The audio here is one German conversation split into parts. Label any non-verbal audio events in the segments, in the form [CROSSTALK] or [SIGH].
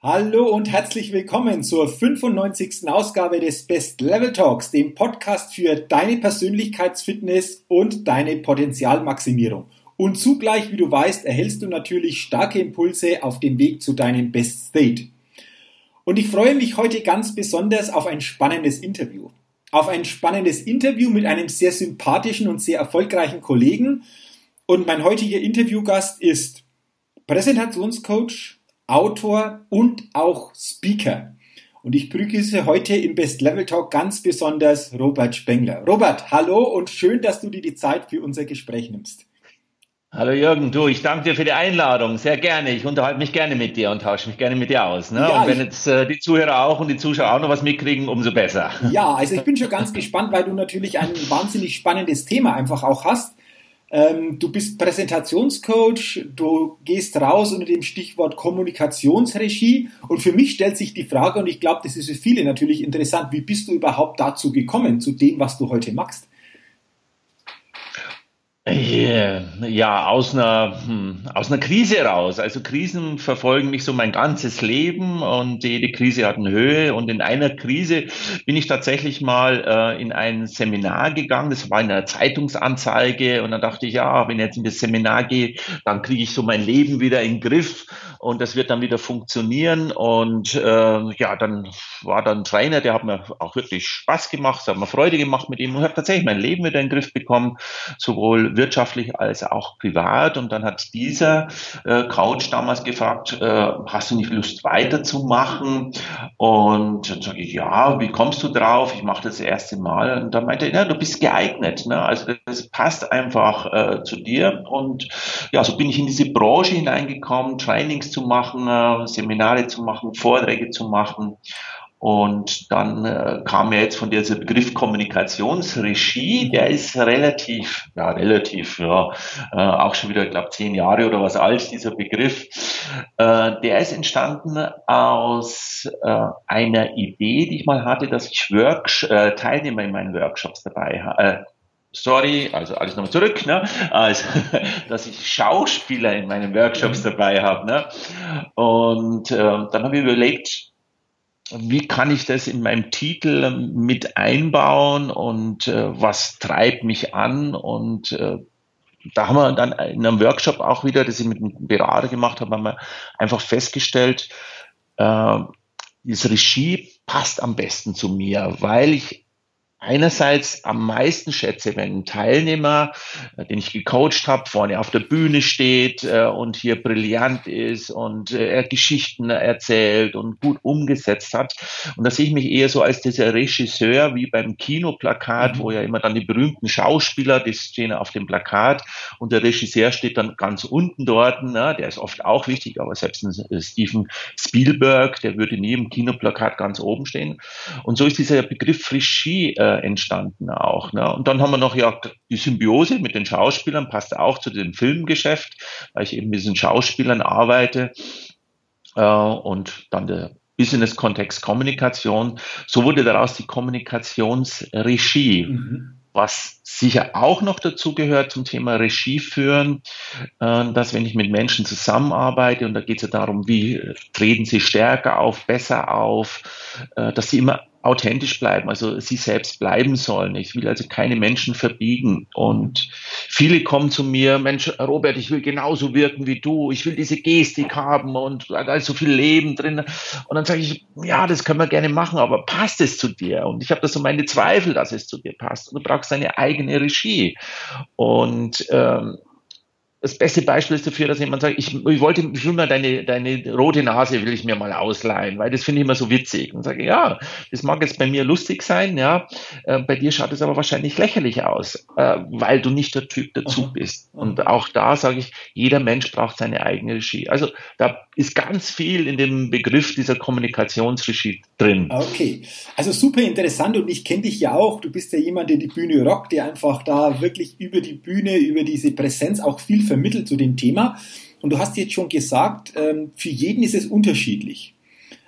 Hallo und herzlich willkommen zur 95. Ausgabe des Best Level Talks, dem Podcast für deine Persönlichkeitsfitness und deine Potenzialmaximierung. Und zugleich, wie du weißt, erhältst du natürlich starke Impulse auf dem Weg zu deinem Best State. Und ich freue mich heute ganz besonders auf ein spannendes Interview. Auf ein spannendes Interview mit einem sehr sympathischen und sehr erfolgreichen Kollegen. Und mein heutiger Interviewgast ist Präsentationscoach, Autor und auch Speaker. Und ich begrüße heute im Best Level Talk ganz besonders Robert Spengler. Robert, hallo und schön, dass du dir die Zeit für unser Gespräch nimmst. Hallo Jürgen, du, ich danke dir für die Einladung. Sehr gerne. Ich unterhalte mich gerne mit dir und tausche mich gerne mit dir aus. Ne? Ja, und wenn jetzt äh, die Zuhörer auch und die Zuschauer auch noch was mitkriegen, umso besser. Ja, also ich bin schon ganz [LAUGHS] gespannt, weil du natürlich ein wahnsinnig spannendes Thema einfach auch hast. Ähm, du bist Präsentationscoach, du gehst raus unter dem Stichwort Kommunikationsregie. Und für mich stellt sich die Frage, und ich glaube, das ist für viele natürlich interessant, wie bist du überhaupt dazu gekommen, zu dem, was du heute machst? Ja, aus einer, hm, aus einer Krise raus. Also Krisen verfolgen mich so mein ganzes Leben und jede Krise hat eine Höhe. Und in einer Krise bin ich tatsächlich mal äh, in ein Seminar gegangen. Das war in einer Zeitungsanzeige. Und dann dachte ich, ja, wenn ich jetzt in das Seminar gehe, dann kriege ich so mein Leben wieder in den Griff und das wird dann wieder funktionieren. Und äh, ja, dann war dann Trainer, der hat mir auch wirklich Spaß gemacht, hat mir Freude gemacht mit ihm und habe tatsächlich mein Leben wieder in den Griff bekommen, sowohl wirtschaftlich als auch privat. Und dann hat dieser äh, Coach damals gefragt, äh, hast du nicht Lust weiterzumachen? Und dann sage ich, ja, wie kommst du drauf? Ich mache das, das erste Mal. Und dann meinte er, ja, du bist geeignet. Ne? Also das passt einfach äh, zu dir. Und ja, so bin ich in diese Branche hineingekommen, Trainings zu machen, äh, Seminare zu machen, Vorträge zu machen. Und dann äh, kam ja jetzt von dieser Begriff Kommunikationsregie, der ist relativ, ja, relativ, ja, äh, auch schon wieder, ich glaube, zehn Jahre oder was alt, dieser Begriff. Äh, der ist entstanden aus äh, einer Idee, die ich mal hatte, dass ich Works äh, Teilnehmer in meinen Workshops dabei habe. Äh, sorry, also alles nochmal zurück, ne? also, [LAUGHS] dass ich Schauspieler in meinen Workshops dabei habe. Ne? Und äh, dann habe ich überlegt, wie kann ich das in meinem Titel mit einbauen und äh, was treibt mich an? Und äh, da haben wir dann in einem Workshop auch wieder, das ich mit einem Berater gemacht habe, haben wir einfach festgestellt, äh, diese Regie passt am besten zu mir, weil ich einerseits am meisten schätze, wenn ein Teilnehmer, äh, den ich gecoacht habe, vorne auf der Bühne steht äh, und hier brillant ist und äh, er Geschichten erzählt und gut umgesetzt hat. Und da sehe ich mich eher so als dieser Regisseur wie beim Kinoplakat, mhm. wo ja immer dann die berühmten Schauspieler, die stehen auf dem Plakat und der Regisseur steht dann ganz unten dort. Ne? Der ist oft auch wichtig, aber selbst ein Steven Spielberg, der würde nie im Kinoplakat ganz oben stehen. Und so ist dieser Begriff Regie äh, entstanden auch. Ne? Und dann haben wir noch ja die Symbiose mit den Schauspielern, passt auch zu dem Filmgeschäft, weil ich eben mit diesen Schauspielern arbeite. Äh, und dann der Business-Kontext Kommunikation. So wurde daraus die Kommunikationsregie. Mhm was sicher auch noch dazu gehört zum Thema Regie führen, äh, dass wenn ich mit Menschen zusammenarbeite, und da geht es ja darum, wie treten sie stärker auf, besser auf, äh, dass sie immer authentisch bleiben, also sie selbst bleiben sollen. Ich will also keine Menschen verbiegen. Und viele kommen zu mir, Mensch, Robert, ich will genauso wirken wie du, ich will diese Gestik haben und da ist so viel Leben drin. Und dann sage ich, ja, das können wir gerne machen, aber passt es zu dir? Und ich habe da so meine Zweifel, dass es zu dir passt. Und du brauchst deine eigene Regie. Und ähm, das beste Beispiel ist dafür, dass jemand sagt, ich, ich wollte, ich will mal deine, deine rote Nase will ich mir mal ausleihen, weil das finde ich immer so witzig. Und sage, ja, das mag jetzt bei mir lustig sein, ja, äh, bei dir schaut es aber wahrscheinlich lächerlich aus, äh, weil du nicht der Typ dazu Aha. bist. Und auch da sage ich, jeder Mensch braucht seine eigene Regie. Also da ist ganz viel in dem Begriff dieser Kommunikationsregie drin. Okay, also super interessant und ich kenne dich ja auch. Du bist ja jemand, der die Bühne rockt, der einfach da wirklich über die Bühne, über diese Präsenz auch viel vermittelt zu dem Thema. Und du hast jetzt schon gesagt, ähm, für jeden ist es unterschiedlich.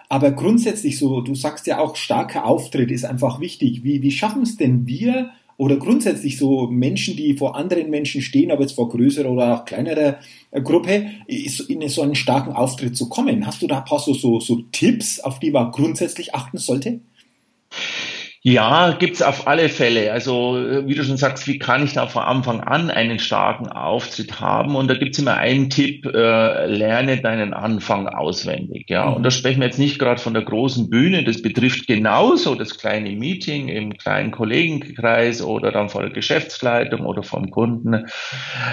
Aber grundsätzlich so, du sagst ja auch, starker Auftritt ist einfach wichtig. Wie, wie schaffen es denn wir oder grundsätzlich so Menschen, die vor anderen Menschen stehen, aber jetzt vor größerer oder auch kleinerer äh, Gruppe, in so einen starken Auftritt zu kommen? Hast du da ein paar so, so, so Tipps, auf die man grundsätzlich achten sollte? Ja, gibt's auf alle Fälle. Also äh, wie du schon sagst, wie kann ich da von Anfang an einen starken Auftritt haben? Und da gibt's immer einen Tipp, äh, lerne deinen Anfang auswendig. Ja, mhm. und da sprechen wir jetzt nicht gerade von der großen Bühne, das betrifft genauso das kleine Meeting im kleinen Kollegenkreis oder dann vor der Geschäftsleitung oder vom Kunden.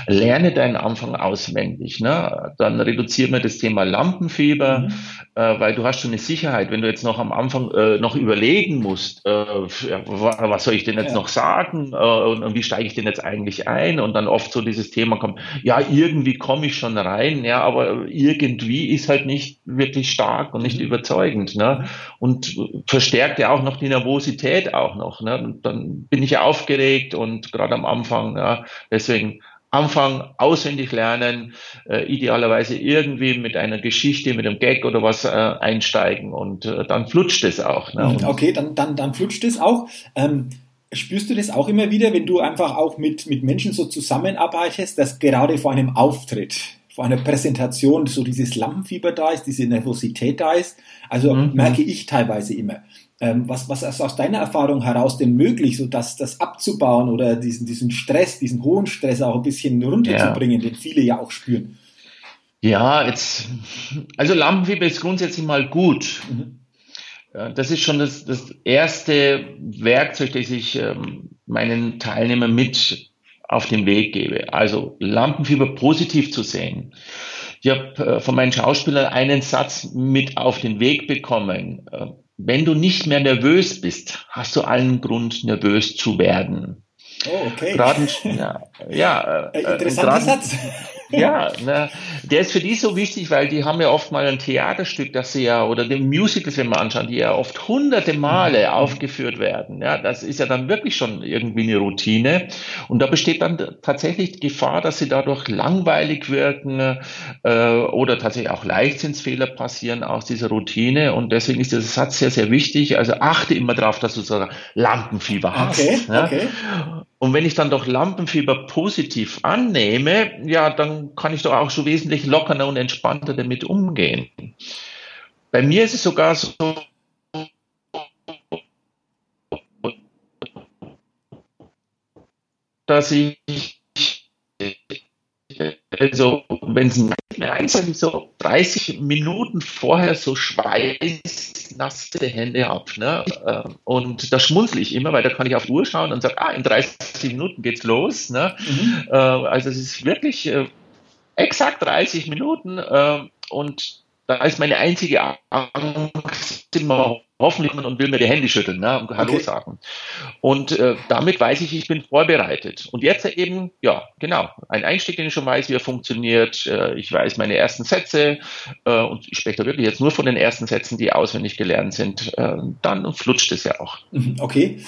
Lerne deinen Anfang auswendig. Ne? Dann reduzieren wir das Thema Lampenfieber, mhm. äh, weil du hast schon eine Sicherheit, wenn du jetzt noch am Anfang äh, noch überlegen musst, äh, was soll ich denn jetzt ja. noch sagen äh, und, und, wie steige ich denn jetzt eigentlich ein? Und dann oft so dieses Thema kommt, ja, irgendwie komme ich schon rein, ja, aber irgendwie ist halt nicht wirklich stark und nicht mhm. überzeugend, ne? Und verstärkt ja auch noch die Nervosität auch noch, ne? Und dann bin ich ja aufgeregt und gerade am Anfang, ja, deswegen Anfang auswendig lernen, äh, idealerweise irgendwie mit einer Geschichte, mit einem Gag oder was äh, einsteigen und äh, dann flutscht es auch. Ne? Okay, dann, dann, dann flutscht es auch. Ähm, spürst du das auch immer wieder, wenn du einfach auch mit, mit Menschen so zusammenarbeitest, dass gerade vor einem Auftritt, vor einer Präsentation so dieses Lampenfieber da ist, diese Nervosität da ist? Also mhm. merke ich teilweise immer. Ähm, was, was ist aus deiner Erfahrung heraus denn möglich, so dass das abzubauen oder diesen, diesen Stress, diesen hohen Stress auch ein bisschen runterzubringen, ja. den viele ja auch spüren? Ja, jetzt, also Lampenfieber ist grundsätzlich mal gut. Mhm. Das ist schon das, das erste Werkzeug, das ich ähm, meinen Teilnehmern mit auf den Weg gebe. Also Lampenfieber positiv zu sehen. Ich habe äh, von meinen Schauspielern einen Satz mit auf den Weg bekommen. Äh, wenn du nicht mehr nervös bist, hast du allen Grund, nervös zu werden. Oh, okay. Gerade, [LAUGHS] ja, ja, äh, Interessanter Satz. Ja, ne, der ist für die so wichtig, weil die haben ja oft mal ein Theaterstück, das sie ja, oder den Musicals, wenn man anschaut, die ja oft hunderte Male mhm. aufgeführt werden. Ja, das ist ja dann wirklich schon irgendwie eine Routine. Und da besteht dann tatsächlich die Gefahr, dass sie dadurch langweilig wirken äh, oder tatsächlich auch Leichtsinnsfehler passieren aus dieser Routine. Und deswegen ist dieser Satz sehr, sehr wichtig. Also achte immer darauf, dass du so Lampenfieber hast. Okay, ja? okay. Und wenn ich dann doch Lampenfieber positiv annehme, ja, dann kann ich doch auch schon wesentlich lockerer und entspannter damit umgehen. Bei mir ist es sogar so, dass ich also wenn es langsam so 30 Minuten vorher so schweißnasse Hände habe. Ne? Ähm, und da schmunzel ich immer, weil da kann ich auf die Uhr schauen und sage, ah, in 30 Minuten geht's los. Ne? Mhm. Äh, also es ist wirklich äh, exakt 30 Minuten ähm, und da ist meine einzige Angst immer hoffentlich und will mir die Hände schütteln ne, und Hallo okay. sagen. Und äh, damit weiß ich, ich bin vorbereitet. Und jetzt eben, ja, genau, ein Einstieg, den ich schon weiß, wie er funktioniert. Äh, ich weiß meine ersten Sätze äh, und ich spreche da wirklich jetzt nur von den ersten Sätzen, die auswendig gelernt sind. Äh, dann flutscht es ja auch. Mhm, okay.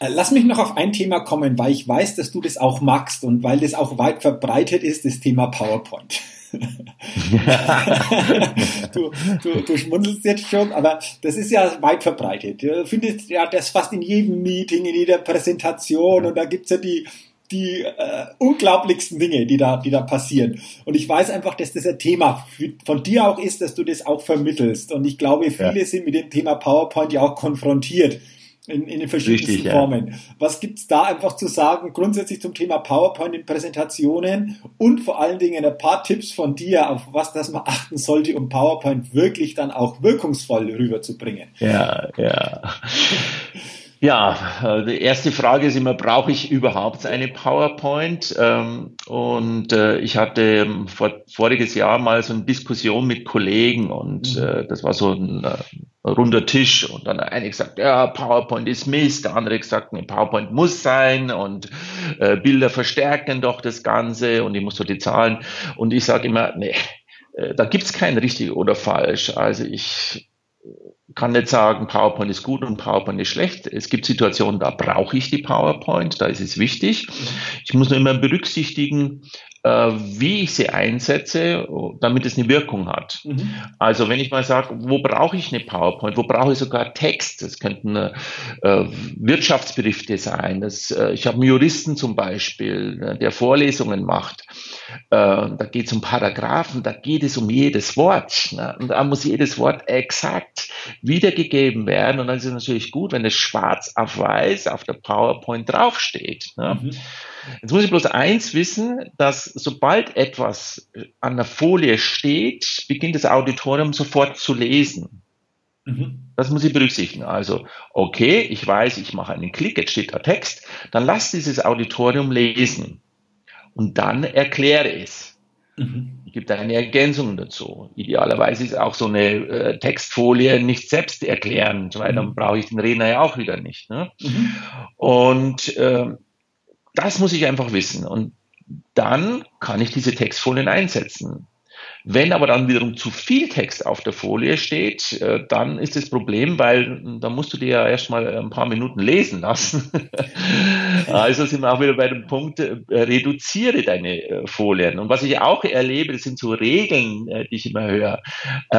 Äh, lass mich noch auf ein Thema kommen, weil ich weiß, dass du das auch magst und weil das auch weit verbreitet ist, das Thema PowerPoint. [LAUGHS] du, du, du schmunzelst jetzt schon, aber das ist ja weit verbreitet. Du findest ja das fast in jedem Meeting, in jeder Präsentation und da gibt's ja die, die äh, unglaublichsten Dinge, die da, die da passieren. Und ich weiß einfach, dass das ein Thema von dir auch ist, dass du das auch vermittelst. Und ich glaube, viele ja. sind mit dem Thema PowerPoint ja auch konfrontiert in, in den verschiedensten Richtig, Formen. Ja. Was gibt's da einfach zu sagen, grundsätzlich zum Thema PowerPoint in Präsentationen und vor allen Dingen ein paar Tipps von dir, auf was das man achten sollte, um PowerPoint wirklich dann auch wirkungsvoll rüberzubringen? Ja, ja. Ja, äh, die erste Frage ist immer, brauche ich überhaupt eine PowerPoint? Ähm, und äh, ich hatte vor, voriges Jahr mal so eine Diskussion mit Kollegen und mhm. äh, das war so ein runder Tisch und dann einer gesagt, ja, PowerPoint ist Mist, der andere gesagt, nee, PowerPoint muss sein und Bilder verstärken doch das Ganze und ich muss so die Zahlen. Und ich sage immer, nee, da gibt's kein richtig oder falsch. Also ich kann nicht sagen, PowerPoint ist gut und PowerPoint ist schlecht. Es gibt Situationen, da brauche ich die PowerPoint, da ist es wichtig. Ich muss nur immer berücksichtigen, äh, wie ich sie einsetze, damit es eine Wirkung hat. Mhm. Also wenn ich mal sage, wo brauche ich eine PowerPoint, wo brauche ich sogar Text, das könnten äh, Wirtschaftsberichte sein. Das, äh, ich habe einen Juristen zum Beispiel, äh, der Vorlesungen macht. Äh, da geht es um Paragraphen, da geht es um jedes Wort. Ne? Und da muss jedes Wort exakt wiedergegeben werden. Und dann ist es natürlich gut, wenn es schwarz auf weiß auf der PowerPoint draufsteht. Ne? Mhm. Jetzt muss ich bloß eins wissen, dass sobald etwas an der Folie steht, beginnt das Auditorium sofort zu lesen. Mhm. Das muss ich berücksichtigen. Also, okay, ich weiß, ich mache einen Klick, jetzt steht da Text, dann lass dieses Auditorium lesen und dann erkläre es. Mhm. Ich gebe eine Ergänzung dazu. Idealerweise ist auch so eine äh, Textfolie nicht selbst erklärend, weil mhm. dann brauche ich den Redner ja auch wieder nicht. Ne? Mhm. Und äh, das muss ich einfach wissen. Und dann kann ich diese Textfolien einsetzen. Wenn aber dann wiederum zu viel Text auf der Folie steht, äh, dann ist das Problem, weil da musst du dir ja erstmal ein paar Minuten lesen lassen. also sind wir auch wieder bei dem Punkt, äh, reduziere deine äh, Folien. Und was ich auch erlebe, das sind so Regeln, die ich immer höre.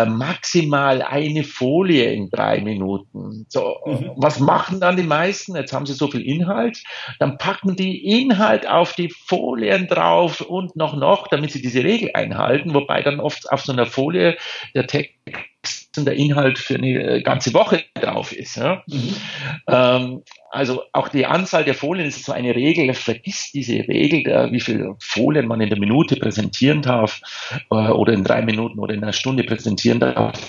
Maximal eine Folie in drei Minuten. So, mhm. was machen dann die meisten? Jetzt haben sie so viel Inhalt. Dann packen die Inhalt auf die Folien drauf und noch, noch, damit sie diese Regel einhalten, wobei dann dann oft auf so einer Folie der Text und der Inhalt für eine ganze Woche drauf ist. Ja? Mhm. Ähm, also auch die Anzahl der Folien ist so eine Regel. Vergiss diese Regel, der, wie viele Folien man in der Minute präsentieren darf äh, oder in drei Minuten oder in einer Stunde präsentieren darf.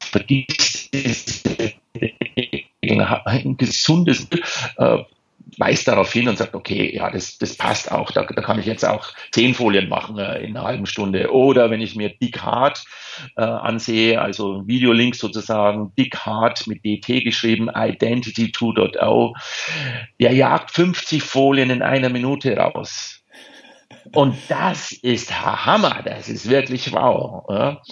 Vergiss diese Regel. Ein gesundes äh, weist darauf hin und sagt, okay, ja, das, das passt auch, da, da kann ich jetzt auch zehn Folien machen äh, in einer halben Stunde. Oder wenn ich mir Dick Hard äh, ansehe, also Videolink sozusagen, Dick Hard mit DT geschrieben, Identity 2.0, der jagt 50 Folien in einer Minute raus. Und das ist Hammer, das ist wirklich wow. Ja.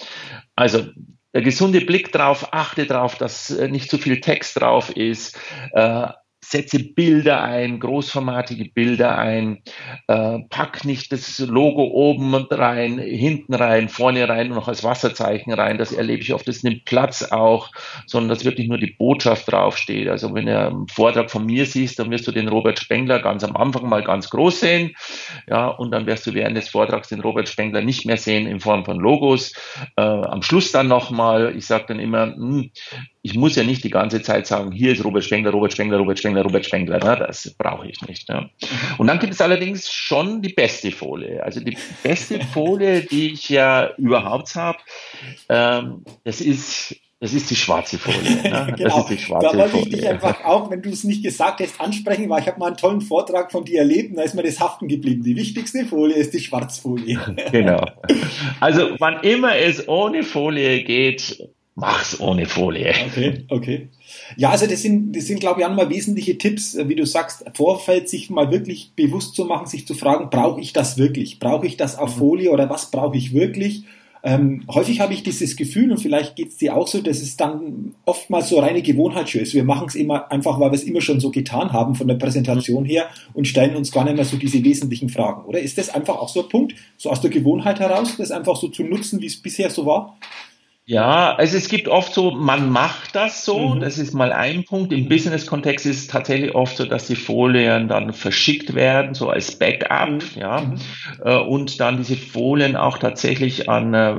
Also der gesunde Blick drauf, achte darauf, dass äh, nicht zu viel Text drauf ist. Äh, setze Bilder ein, großformatige Bilder ein, äh, pack nicht das Logo oben rein, hinten rein, vorne rein und noch als Wasserzeichen rein. Das erlebe ich oft. Das nimmt Platz auch, sondern dass wirklich nur die Botschaft draufsteht. Also wenn du einen Vortrag von mir siehst, dann wirst du den Robert Spengler ganz am Anfang mal ganz groß sehen. Ja, und dann wirst du während des Vortrags den Robert Spengler nicht mehr sehen in Form von Logos. Äh, am Schluss dann nochmal, ich sage dann immer, mh, hm, ich muss ja nicht die ganze Zeit sagen, hier ist Robert Spengler, Robert Spengler, Robert Spengler, Robert Spengler. Ne? Das brauche ich nicht. Ne? Und dann gibt es allerdings schon die beste Folie. Also die beste [LAUGHS] Folie, die ich ja überhaupt habe, ähm, das ist das ist die schwarze Folie. Ne? genau. [LAUGHS] Das ist die schwarze da wollte ich dich einfach auch, wenn du es nicht gesagt hast, ansprechen, weil ich habe mal einen tollen Vortrag von dir erlebt und da ist mir das haften geblieben. Die wichtigste Folie ist die Schwarzfolie. [LAUGHS] genau. Also wann immer es ohne Folie geht, mach's ohne Folie. Okay, okay. Ja, also das sind, das sind, glaube ich, auch mal wesentliche Tipps, äh, wie du sagst, Vorfeld sich mal wirklich bewusst zu machen, sich zu fragen, brauche ich das wirklich? Brauche ich das auf mhm. Folie oder was brauche ich wirklich? Ähm, häufig habe ich dieses Gefühl, und vielleicht geht es dir auch so, dass es dann oftmals so reine Gewohnheit ist. Wir machen es immer einfach, weil wir es immer schon so getan haben von der Präsentation her und stellen uns gar nicht mehr so diese wesentlichen Fragen. Oder ist das einfach auch so ein Punkt, so aus der Gewohnheit heraus, das einfach so zu nutzen, wie es bisher so war? Ja, also es gibt oft so, man macht das so, mhm. das ist mal ein Punkt. Im Business-Kontext ist es tatsächlich oft so, dass die Folien dann verschickt werden, so als Backup, mhm. ja, mhm. Äh, und dann diese Folien auch tatsächlich an äh,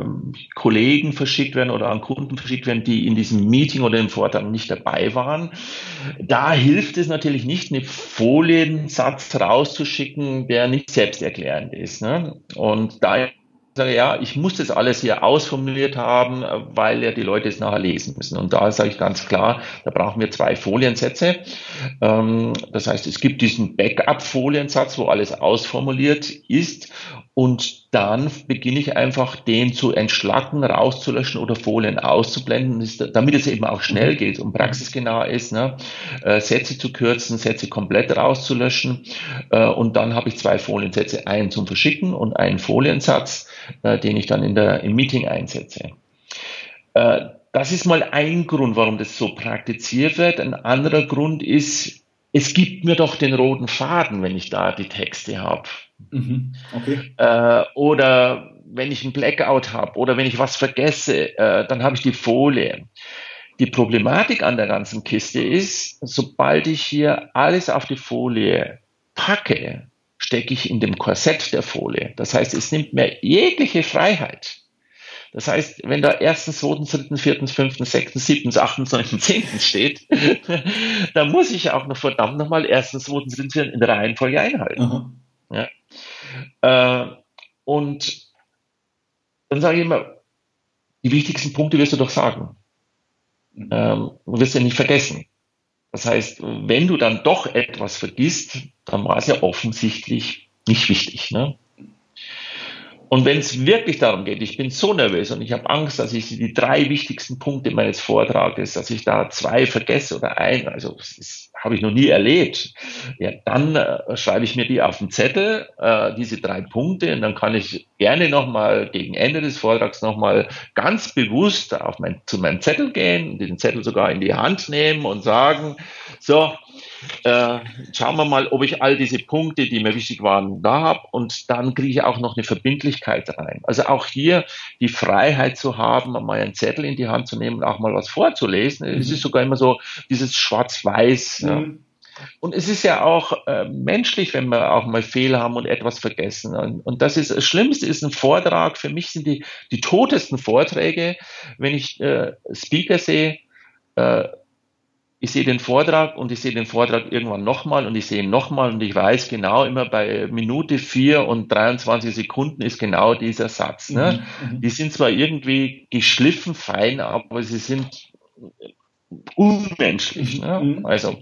Kollegen verschickt werden oder an Kunden verschickt werden, die in diesem Meeting oder im Vortrag nicht dabei waren. Da hilft es natürlich nicht, einen Foliensatz rauszuschicken, der nicht selbsterklärend ist. Ne? Und da sage, ja, ich muss das alles hier ausformuliert haben, weil ja die Leute es nachher lesen müssen. Und da sage ich ganz klar, da brauchen wir zwei Foliensätze. Ähm, das heißt, es gibt diesen Backup-Foliensatz, wo alles ausformuliert ist. Und dann beginne ich einfach, den zu entschlacken, rauszulöschen oder Folien auszublenden, damit es eben auch schnell mhm. geht und praxisgenau ist. Ne? Äh, Sätze zu kürzen, Sätze komplett rauszulöschen. Äh, und dann habe ich zwei Foliensätze, einen zum Verschicken und einen Foliensatz, äh, den ich dann in der, im Meeting einsetze. Das ist mal ein Grund, warum das so praktiziert wird. Ein anderer Grund ist, es gibt mir doch den roten Faden, wenn ich da die Texte habe. Mhm. Okay. Äh, oder wenn ich einen Blackout habe oder wenn ich was vergesse, äh, dann habe ich die Folie. Die Problematik an der ganzen Kiste ist, sobald ich hier alles auf die Folie packe, stecke ich in dem Korsett der Folie. Das heißt, es nimmt mir jegliche Freiheit. Das heißt, wenn da erstens, zweitens, drittens, viertens, fünftens, sechstens, siebtens, achtens, neuntens, zehntens steht, [LAUGHS] dann muss ich auch noch verdammt nochmal erstens, zweitens, drittens, viertens in der Reihenfolge einhalten. Mhm. Ja. Äh, und dann sage ich immer, die wichtigsten Punkte wirst du doch sagen. Mhm. Ähm, du wirst ja nicht vergessen. Das heißt, wenn du dann doch etwas vergisst, dann war es ja offensichtlich nicht wichtig. Ne? Und wenn es wirklich darum geht, ich bin so nervös und ich habe Angst, dass ich die drei wichtigsten Punkte meines Vortrages, dass ich da zwei vergesse oder ein, also das habe ich noch nie erlebt, ja, dann äh, schreibe ich mir die auf den Zettel, äh, diese drei Punkte, und dann kann ich gerne nochmal gegen Ende des Vortrags nochmal ganz bewusst auf mein, zu meinem Zettel gehen, den Zettel sogar in die Hand nehmen und sagen, so, äh, schauen wir mal, ob ich all diese Punkte, die mir wichtig waren, da habe und dann kriege ich auch noch eine Verbindlichkeit rein. Also auch hier die Freiheit zu haben, mal einen Zettel in die Hand zu nehmen und auch mal was vorzulesen. Mhm. Es ist sogar immer so dieses Schwarz-Weiß. Mhm. Ja. Und es ist ja auch äh, menschlich, wenn wir auch mal Fehler haben und etwas vergessen. Und, und, das ist das Schlimmste ist ein Vortrag. Für mich sind die, die totesten Vorträge, wenn ich äh, Speaker sehe, äh, ich sehe den Vortrag und ich sehe den Vortrag irgendwann nochmal und ich sehe ihn nochmal und ich weiß genau immer bei Minute 4 und 23 Sekunden ist genau dieser Satz. Ne? Mhm, mhm. Die sind zwar irgendwie geschliffen, fein, aber sie sind unmenschlich. Ne? Mhm. Also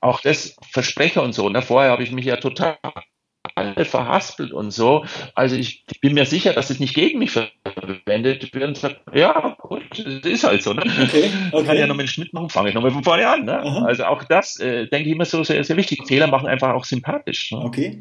auch das Versprecher und so. Ne? Vorher habe ich mich ja total alle verhaspelt und so. Also ich bin mir sicher, dass es nicht gegen mich verwendet wird und sagt, ja, gut, das ist halt so. Ne? Okay, okay. Kann ja noch einen Schnitt machen, fange ich nochmal von vorne an. Ne? Also auch das, äh, denke ich immer so sehr, sehr wichtig. Fehler machen einfach auch sympathisch. Ne? Okay.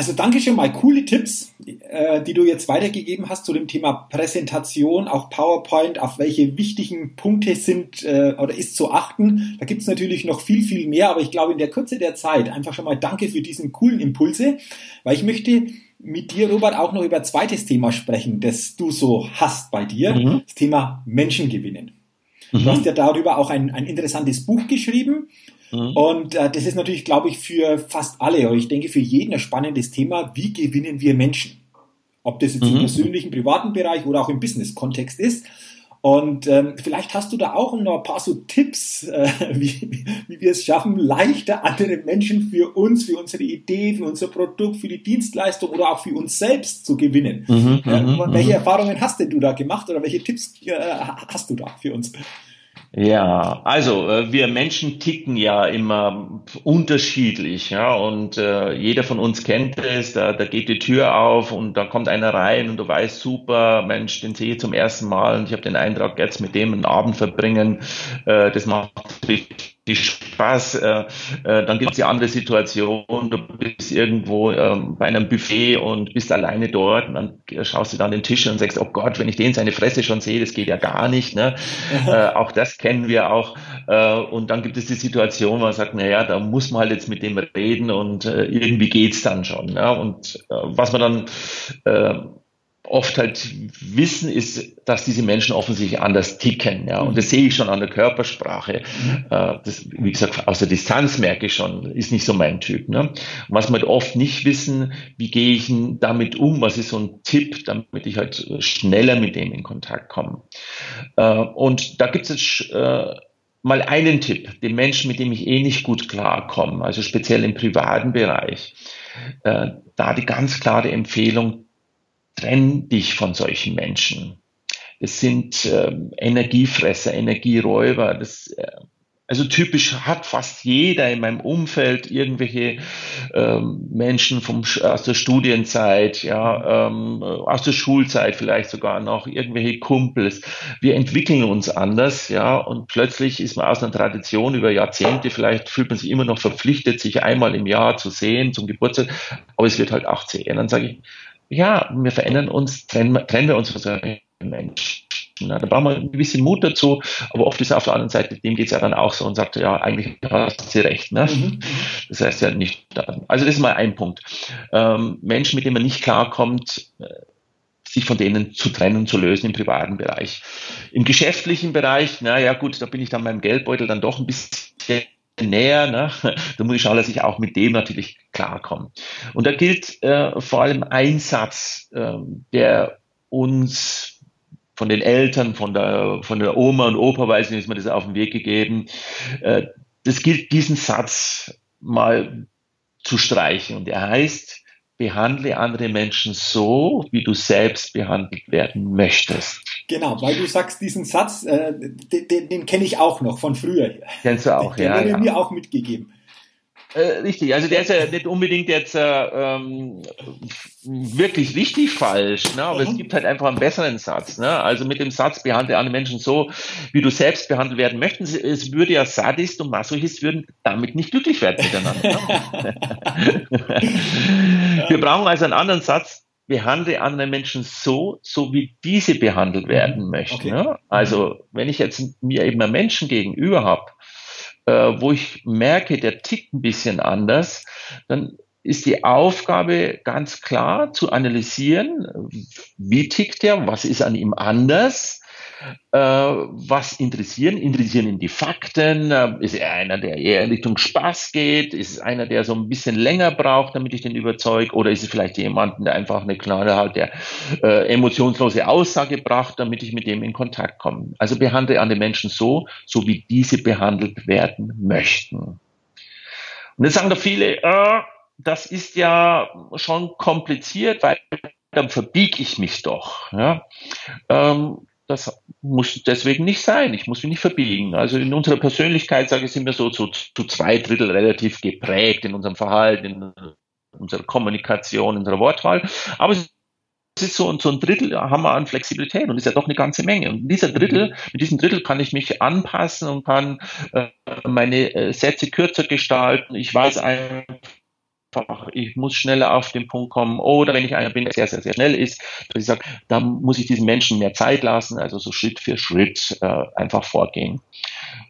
Also danke schon mal, coole Tipps, äh, die du jetzt weitergegeben hast zu dem Thema Präsentation, auch PowerPoint, auf welche wichtigen Punkte sind äh, oder ist zu achten. Da gibt es natürlich noch viel, viel mehr, aber ich glaube in der Kürze der Zeit einfach schon mal danke für diesen coolen Impulse, weil ich möchte mit dir, Robert, auch noch über ein zweites Thema sprechen, das du so hast bei dir, mhm. das Thema Menschen gewinnen. Mhm. Du hast ja darüber auch ein, ein interessantes Buch geschrieben Mhm. Und äh, das ist natürlich, glaube ich, für fast alle, oder ich denke für jeden ein spannendes Thema, wie gewinnen wir Menschen? Ob das jetzt mhm. im persönlichen, privaten Bereich oder auch im Business-Kontext ist. Und ähm, vielleicht hast du da auch noch ein paar so Tipps, äh, [LAUGHS] wie, wie wir es schaffen, leichter andere Menschen für uns, für unsere Idee, für unser Produkt, für die Dienstleistung oder auch für uns selbst zu gewinnen. Mhm, äh, mhm, welche mhm. Erfahrungen hast denn du da gemacht oder welche Tipps äh, hast du da für uns? Ja, also äh, wir Menschen ticken ja immer unterschiedlich, ja, und äh, jeder von uns kennt es, da, da geht die Tür auf und da kommt einer rein und du weißt, super, Mensch, den sehe ich zum ersten Mal und ich habe den Eindruck, jetzt mit dem einen Abend verbringen, äh, das macht richtig Spaß. Äh, äh, dann gibt es die andere Situation, du bist irgendwo äh, bei einem Buffet und bist alleine dort und dann schaust du dann den Tisch und sagst, oh Gott, wenn ich den seine Fresse schon sehe, das geht ja gar nicht. Ne? äh, auch das kennen wir auch. Äh, und dann gibt es die Situation, wo man sagt, naja, da muss man halt jetzt mit dem reden und äh, irgendwie geht's dann schon. Ne? Und äh, was man dann äh, oft halt wissen, ist, dass diese Menschen offensichtlich anders ticken. Ja, und das sehe ich schon an der Körpersprache. Mhm. Äh, das, wie gesagt, aus der Distanz merke ich schon, ist nicht so mein Typ. Ne? Und was wir halt oft nicht wissen, wie gehe ich damit um? Was ist so ein Tipp, damit ich halt schneller mit denen in Kontakt komme? Äh, und da gibt es jetzt äh, mal einen Tipp, den Menschen, mit dem ich eh nicht gut klarkomme, also speziell im privaten Bereich. Da die ganz klare Empfehlung, trenn dich von solchen Menschen. Das sind äh, Energiefresser, Energieräuber. Das, äh, also typisch hat fast jeder in meinem Umfeld irgendwelche ähm, Menschen vom, aus der Studienzeit, ja, ähm, aus der Schulzeit vielleicht sogar noch, irgendwelche Kumpels. Wir entwickeln uns anders, ja, und plötzlich ist man aus einer Tradition über Jahrzehnte, vielleicht fühlt man sich immer noch verpflichtet, sich einmal im Jahr zu sehen, zum Geburtstag, aber es wird halt 18. Und dann sage ich, ja, wir verändern uns, trennen, trennen wir uns von solchen Menschen. Na, da brauchen wir ein bisschen Mut dazu, aber oft ist auf der anderen Seite, dem geht es ja dann auch so und sagt, ja, eigentlich hast du recht. Ne? Mhm. Das heißt ja nicht, also das ist mal ein Punkt. Ähm, Menschen, mit denen man nicht klarkommt, äh, sich von denen zu trennen, zu lösen im privaten Bereich. Im geschäftlichen Bereich, na ja gut, da bin ich dann meinem Geldbeutel dann doch ein bisschen näher. Ne? Da muss ich schauen, dass ich auch mit dem natürlich klarkomme. Und da gilt äh, vor allem ein Satz, äh, der uns von den Eltern, von der, von der Oma und Opa, weiß nicht, ist mir das auf den Weg gegeben. Äh, das gilt, diesen Satz mal zu streichen. Und er heißt, behandle andere Menschen so, wie du selbst behandelt werden möchtest. Genau, weil du sagst, diesen Satz, äh, den, den, kenne ich auch noch von früher. Kennst du auch, den, ja. Den wurde ja. mir auch mitgegeben. Äh, richtig, also der ist ja nicht unbedingt jetzt äh, ähm, wirklich richtig falsch, ne? aber mhm. es gibt halt einfach einen besseren Satz. Ne? Also mit dem Satz, behandle andere Menschen so, wie du selbst behandelt werden möchtest. Es würde ja Sadist und Masochist würden damit nicht glücklich werden miteinander. Ne? [LAUGHS] Wir brauchen also einen anderen Satz, behandle andere Menschen so, so wie diese behandelt werden mhm. möchten. Okay. Ne? Also wenn ich jetzt mir eben einen Menschen gegenüber habe, äh, wo ich merke, der tickt ein bisschen anders, dann ist die Aufgabe ganz klar zu analysieren, wie tickt er, was ist an ihm anders was interessieren? Interessieren ihn die Fakten? Äh, ist er einer, der eher Richtung Spaß geht? Ist es einer, der so ein bisschen länger braucht, damit ich den überzeuge? Oder ist es vielleicht jemand, der einfach eine klare, halt der äh, emotionslose Aussage braucht, damit ich mit dem in Kontakt komme? Also behandle andere Menschen so, so wie diese behandelt werden möchten. Und jetzt sagen da viele, äh, das ist ja schon kompliziert, weil dann verbiege ich mich doch. Ja? Ähm, das muss deswegen nicht sein. Ich muss mich nicht verbiegen. Also in unserer Persönlichkeit, sage ich, sind wir so zu, zu zwei Drittel relativ geprägt in unserem Verhalten, in unserer Kommunikation, in unserer Wortwahl. Aber es ist so, so ein Drittel haben wir an Flexibilität und ist ja doch eine ganze Menge. Und dieser Drittel, mit diesem Drittel kann ich mich anpassen und kann äh, meine äh, Sätze kürzer gestalten. Ich weiß einfach, ich muss schneller auf den Punkt kommen. Oder wenn ich einer bin, der sehr, sehr, sehr schnell ist, dass ich sage, da muss ich diesen Menschen mehr Zeit lassen, also so Schritt für Schritt äh, einfach vorgehen.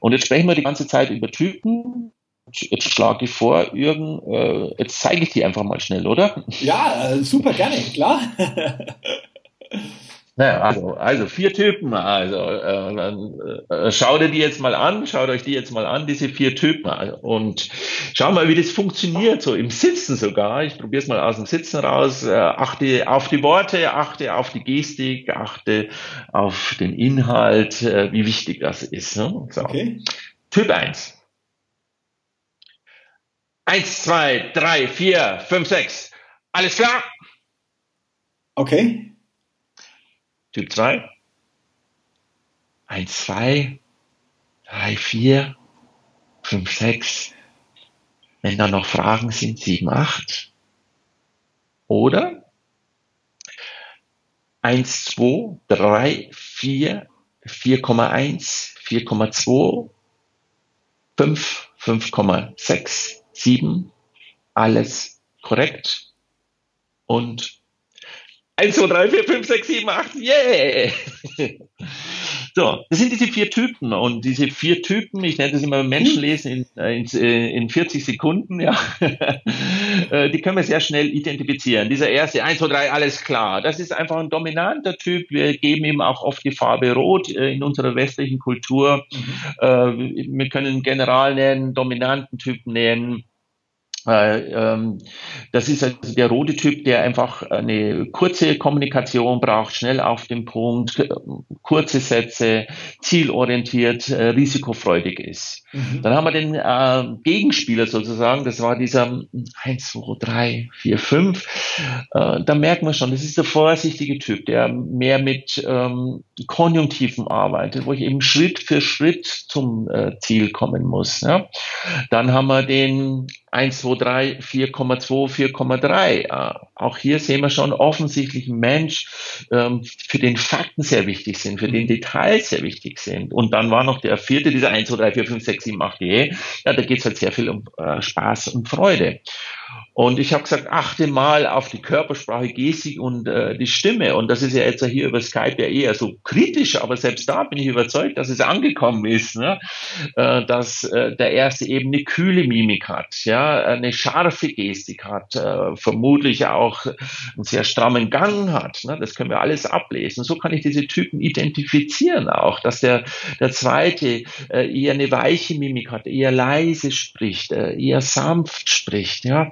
Und jetzt sprechen wir die ganze Zeit über Typen. Jetzt schlage ich vor, Jürgen, äh, jetzt zeige ich die einfach mal schnell, oder? Ja, äh, super gerne, klar. [LAUGHS] Naja, also, also vier Typen. Also äh, äh, schaut ihr die jetzt mal an, schaut euch die jetzt mal an, diese vier Typen. Und schau mal, wie das funktioniert, so im Sitzen sogar. Ich probiere es mal aus dem Sitzen raus. Äh, achte auf die Worte, achte auf die Gestik, achte auf den Inhalt, äh, wie wichtig das ist. Ne? So. Okay. Typ 1. Eins, zwei, drei, vier, fünf, sechs. Alles klar? Okay. Typ 2. 1, 2, 3, 4, 5, 6. Wenn da noch Fragen sind, 7, 8. Oder 1, 2, 3, 4, 4,1, 4,2, 5, 5,6, 7. Alles korrekt. Und 1, 2, 3, 4, 5, 6, 7, 8, yeah! [LAUGHS] So, das sind diese vier Typen und diese vier Typen, ich nenne das immer Menschenlesen in, in, in 40 Sekunden, ja, [LAUGHS] äh, die können wir sehr schnell identifizieren. Dieser erste, 1, 2, 3, alles klar, das ist einfach ein dominanter Typ. Wir geben ihm auch oft die Farbe Rot äh, in unserer westlichen Kultur. Mhm. Wir können General nennen, dominanten Typen nennen Äh, das ist also der rote Typ, der einfach eine kurze Kommunikation braucht, schnell auf den Punkt, kurze Sätze, zielorientiert, äh, risikofreudig ist. Mhm. Dann haben wir den äh, Gegenspieler sozusagen, das war dieser 1, 2, 3, 4, 5. Äh, da merken wir schon, das ist der vorsichtige Typ, der mehr mit ähm, Konjunktiven arbeitet, wo ich eben Schritt für Schritt zum äh, Ziel kommen muss. Ja? Dann haben wir den 1, 2, 3, 4,2, 4,3. Auch hier sehen wir schon offensichtlich ein Mensch, ähm, für den Fakten sehr wichtig sind, für den Details sehr wichtig sind. Und dann war noch der vierte, dieser 1, 2, 3, 4, 5, 6, 7, 8, G. Ja, da geht es halt sehr viel um äh, Spaß und Freude. Und ich habe gesagt, achte mal auf die Körpersprache, Gestik und äh, die Stimme. Und das ist ja jetzt hier über Skype ja eher so kritisch, aber selbst da bin ich überzeugt, dass es angekommen ist, ne? äh, dass äh, der erste eben eine kühle Mimik hat, ja, eine scharfe Gestik hat, äh, vermutlich auch einen sehr strammen Gang hat. Ne? Das können wir alles ablesen. So kann ich diese Typen identifizieren auch, dass der, der zweite äh, eher eine weiche Mimik hat, eher leise spricht, äh, eher sanft spricht, ja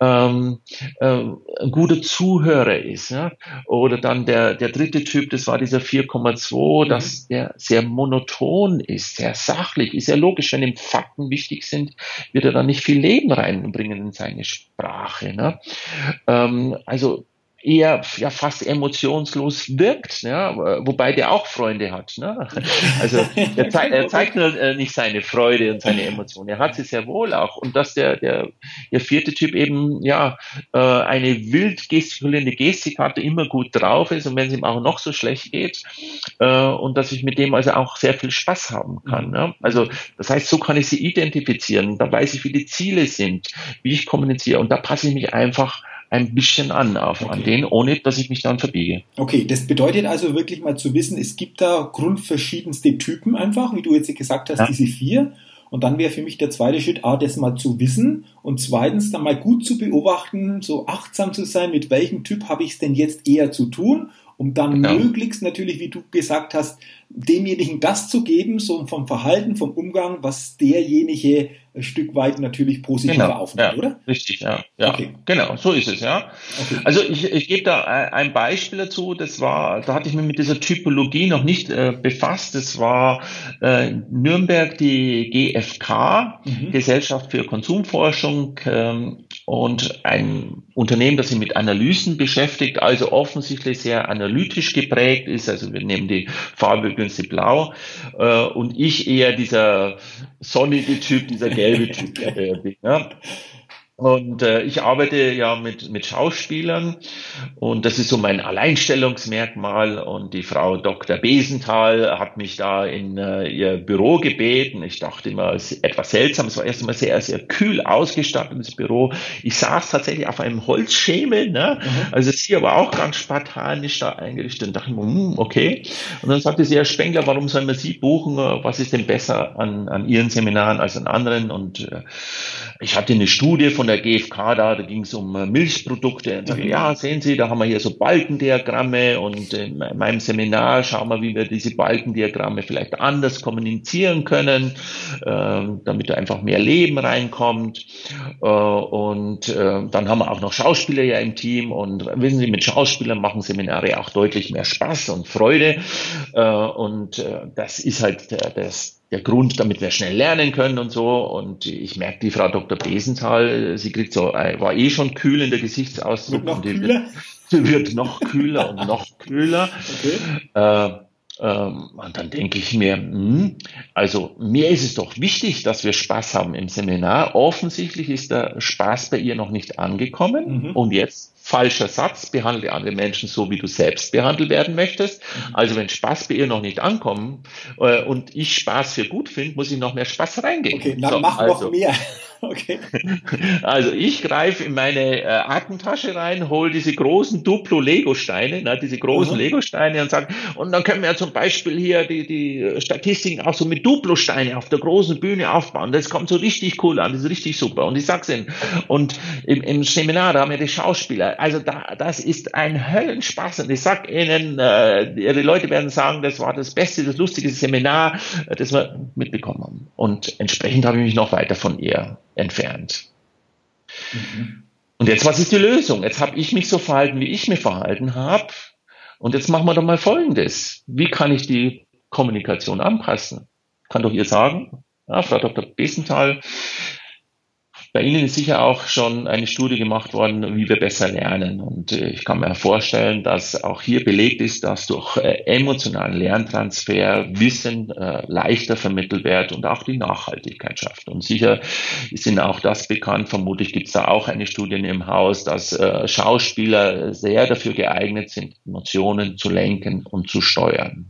ähm, ähm, ein guter Zuhörer ist. Ja? Oder dann der, der dritte Typ, das war dieser 4,2, mhm. dass der sehr monoton ist, sehr sachlich, ist ja logisch, wenn ihm Fakten wichtig sind, wird er dann nicht viel Leben reinbringen in seine Sprache. Ne? Ähm, also eher ja fast emotionslos wirkt, ja, wobei der auch Freunde hat. Ne? [LAUGHS] Also er, zei er zeigt nur äh, nicht seine Freude und seine Emotionen, er hat sie sehr wohl auch. Und dass der, der, der vierte Typ eben ja äh, eine wild gestikulierende Gestik hat, immer gut drauf ist und wenn es ihm auch noch so schlecht geht äh, und dass ich mit dem also auch sehr viel Spaß haben kann. Ne? Also das heißt, so kann ich sie identifizieren, da weiß ich, wie die Ziele sind, wie ich kommuniziere und da passe ich mich einfach ein bisschen an auf okay. an den, ohne dass ich mich dann verbiege. Okay, das bedeutet also wirklich mal zu wissen, es gibt da grundverschiedenste Typen einfach, wie du jetzt gesagt hast, ja. diese vier. Und dann wäre für mich der zweite Schritt, A, das mal zu wissen und zweitens dann mal gut zu beobachten, so achtsam zu sein, mit welchem Typ habe ich es denn jetzt eher zu tun, um dann genau. möglichst natürlich, wie du gesagt hast, demjenigen das zu geben, so vom Verhalten, vom Umgang, was derjenige ein Stück weit natürlich positiver genau, aufnimmt, ja, oder? Richtig, ja. ja okay. Genau, so ist es, ja. Okay. Also ich, ich gebe da ein Beispiel dazu, das war, da hatte ich mich mit dieser Typologie noch nicht äh, befasst. Das war äh, Nürnberg die GfK, mhm. Gesellschaft für Konsumforschung, ähm, und ein Unternehmen, das sich mit Analysen beschäftigt, also offensichtlich sehr analytisch geprägt ist. Also wir nehmen die Farbe günstig blau äh, und ich eher dieser sonnige Typ, dieser gelbe Typ äh, [LAUGHS] bin. Ja. Und äh, ich arbeite ja mit, mit Schauspielern und das ist so mein Alleinstellungsmerkmal. Und die Frau Dr. Besenthal hat mich da in äh, ihr Büro gebeten. Ich dachte immer, es ist etwas seltsam. Es war erstmal sehr, sehr kühl ausgestattetes Büro. Ich saß tatsächlich auf einem Holzschemel, ne? Mhm. also sie aber auch ganz spartanisch da eingerichtet. Und dachte ich mir, hm, okay. Und dann sagte sie, Herr Spengler, warum sollen wir Sie buchen? Was ist denn besser an, an Ihren Seminaren als an anderen? Und äh, ich hatte eine Studie von der GfK da, da ging es um äh, Milchprodukte. Und sage, mhm. ja, sehen Sie, da haben wir hier so Balkendiagramme und in meinem Seminar schauen wir, wie wir diese Balkendiagramme vielleicht anders kommunizieren können, äh, damit da einfach mehr Leben reinkommt. Äh, und äh, dann haben wir auch noch Schauspieler ja im Team und wissen Sie, mit Schauspielern machen Seminare auch deutlich mehr Spaß und Freude. Äh, und äh, das ist halt das, der Grund, damit wir schnell lernen können und so. Und ich merke, die Frau Dr. Besenthal, sie kriegt so, äh, war eh schon kühl in der Gesichtsausdruck. Wird noch kühler? Wird, [LAUGHS] wird noch kühler und noch kühler. Okay. Äh, ähm, und dann denke ich mir, hm, also mir ist es doch wichtig, dass wir Spaß haben im Seminar. Offensichtlich ist der Spaß bei ihr noch nicht angekommen. Mhm. Und jetzt falscher Satz, behandle andere Menschen so, wie du selbst behandelt werden möchtest. Mhm. Also wenn Spaß bei ihr noch nicht ankommt äh, und ich Spaß für gut finde, muss ich noch mehr Spaß reingeben. Okay, dann so, mach also, noch mehr. Okay. [LAUGHS] Also ich greife in meine äh, Aktentasche rein, hole diese großen Duplo-Lego-Steine, ne, diese großen mhm. Lego-Steine und sage, und dann können wir ja zum Beispiel hier die, die Statistiken auch so mit Duplo-Steine auf der großen Bühne aufbauen. Das kommt so richtig cool an, das ist richtig super. Und ich sag's Ihnen. Und im, im Seminar, da haben wir die Schauspieler. Also da, das ist ein Höllenspaß. Und ich sag Ihnen, äh, die Leute werden sagen, das war das beste, das lustige Seminar, das wir mitbekommen haben. Und entsprechend habe ich mich noch weiter von ihr entfernt. Mhm. Und jetzt, was ist die Lösung? Jetzt habe ich mich so verhalten, wie ich mich verhalten habe. Und jetzt machen wir doch mal Folgendes. Wie kann ich die Kommunikation anpassen? Kann doch ihr sagen, ja, Frau Dr. Besenthal, bei Ihnen ist sicher auch schon eine Studie gemacht worden, wie wir besser lernen. Und äh, ich kann mir vorstellen, dass auch hier belegt ist, dass durch äh, emotionalen Lerntransfer Wissen äh, leichter vermittelt wird und auch die Nachhaltigkeit schafft. Und sicher ist Ihnen auch das bekannt. Vermutlich gibt es da auch eine Studie im Haus, dass Schauspieler sehr dafür geeignet sind, Emotionen zu lenken und zu steuern.